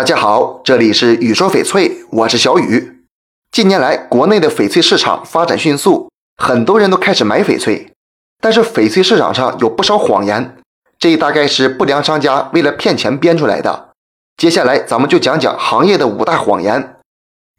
大家好，这里是雨说翡翠，我是小雨。近年来，国内的翡翠市场发展迅速，很多人都开始买翡翠。但是，翡翠市场上有不少谎言，这大概是不良商家为了骗钱编出来的。接下来，咱们就讲讲行业的五大谎言。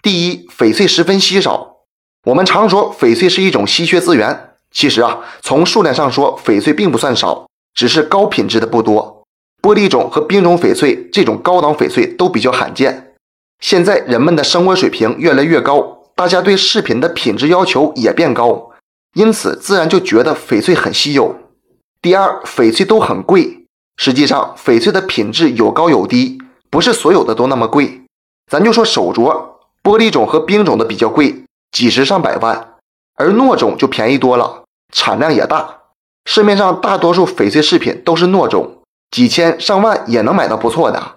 第一，翡翠十分稀少。我们常说翡翠是一种稀缺资源，其实啊，从数量上说，翡翠并不算少，只是高品质的不多。玻璃种和冰种翡翠这种高档翡翠都比较罕见。现在人们的生活水平越来越高，大家对饰品的品质要求也变高，因此自然就觉得翡翠很稀有。第二，翡翠都很贵。实际上，翡翠的品质有高有低，不是所有的都那么贵。咱就说手镯，玻璃种和冰种的比较贵，几十上百万，而糯种就便宜多了，产量也大。市面上大多数翡翠饰品都是糯种。几千上万也能买到不错的。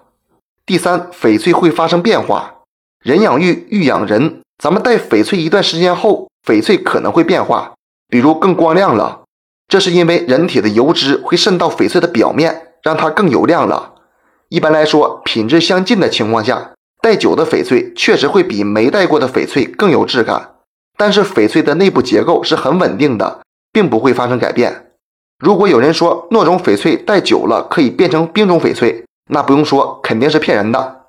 第三，翡翠会发生变化，人养玉，玉养人。咱们戴翡翠一段时间后，翡翠可能会变化，比如更光亮了。这是因为人体的油脂会渗到翡翠的表面，让它更油亮了。一般来说，品质相近的情况下，戴久的翡翠确实会比没戴过的翡翠更有质感。但是翡翠的内部结构是很稳定的，并不会发生改变。如果有人说糯种翡翠戴久了可以变成冰种翡翠，那不用说，肯定是骗人的。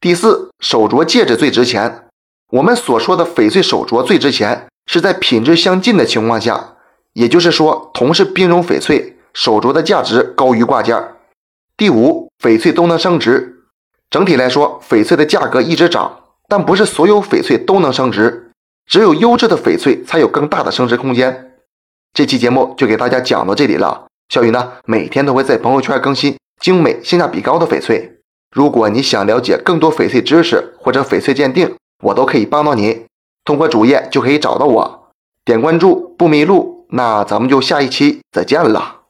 第四，手镯戒指最值钱。我们所说的翡翠手镯最值钱，是在品质相近的情况下，也就是说，同是冰种翡翠，手镯的价值高于挂件。第五，翡翠都能升值。整体来说，翡翠的价格一直涨，但不是所有翡翠都能升值，只有优质的翡翠才有更大的升值空间。这期节目就给大家讲到这里了。小雨呢，每天都会在朋友圈更新精美、性价比高的翡翠。如果你想了解更多翡翠知识或者翡翠鉴定，我都可以帮到你。通过主页就可以找到我，点关注不迷路。那咱们就下一期再见了。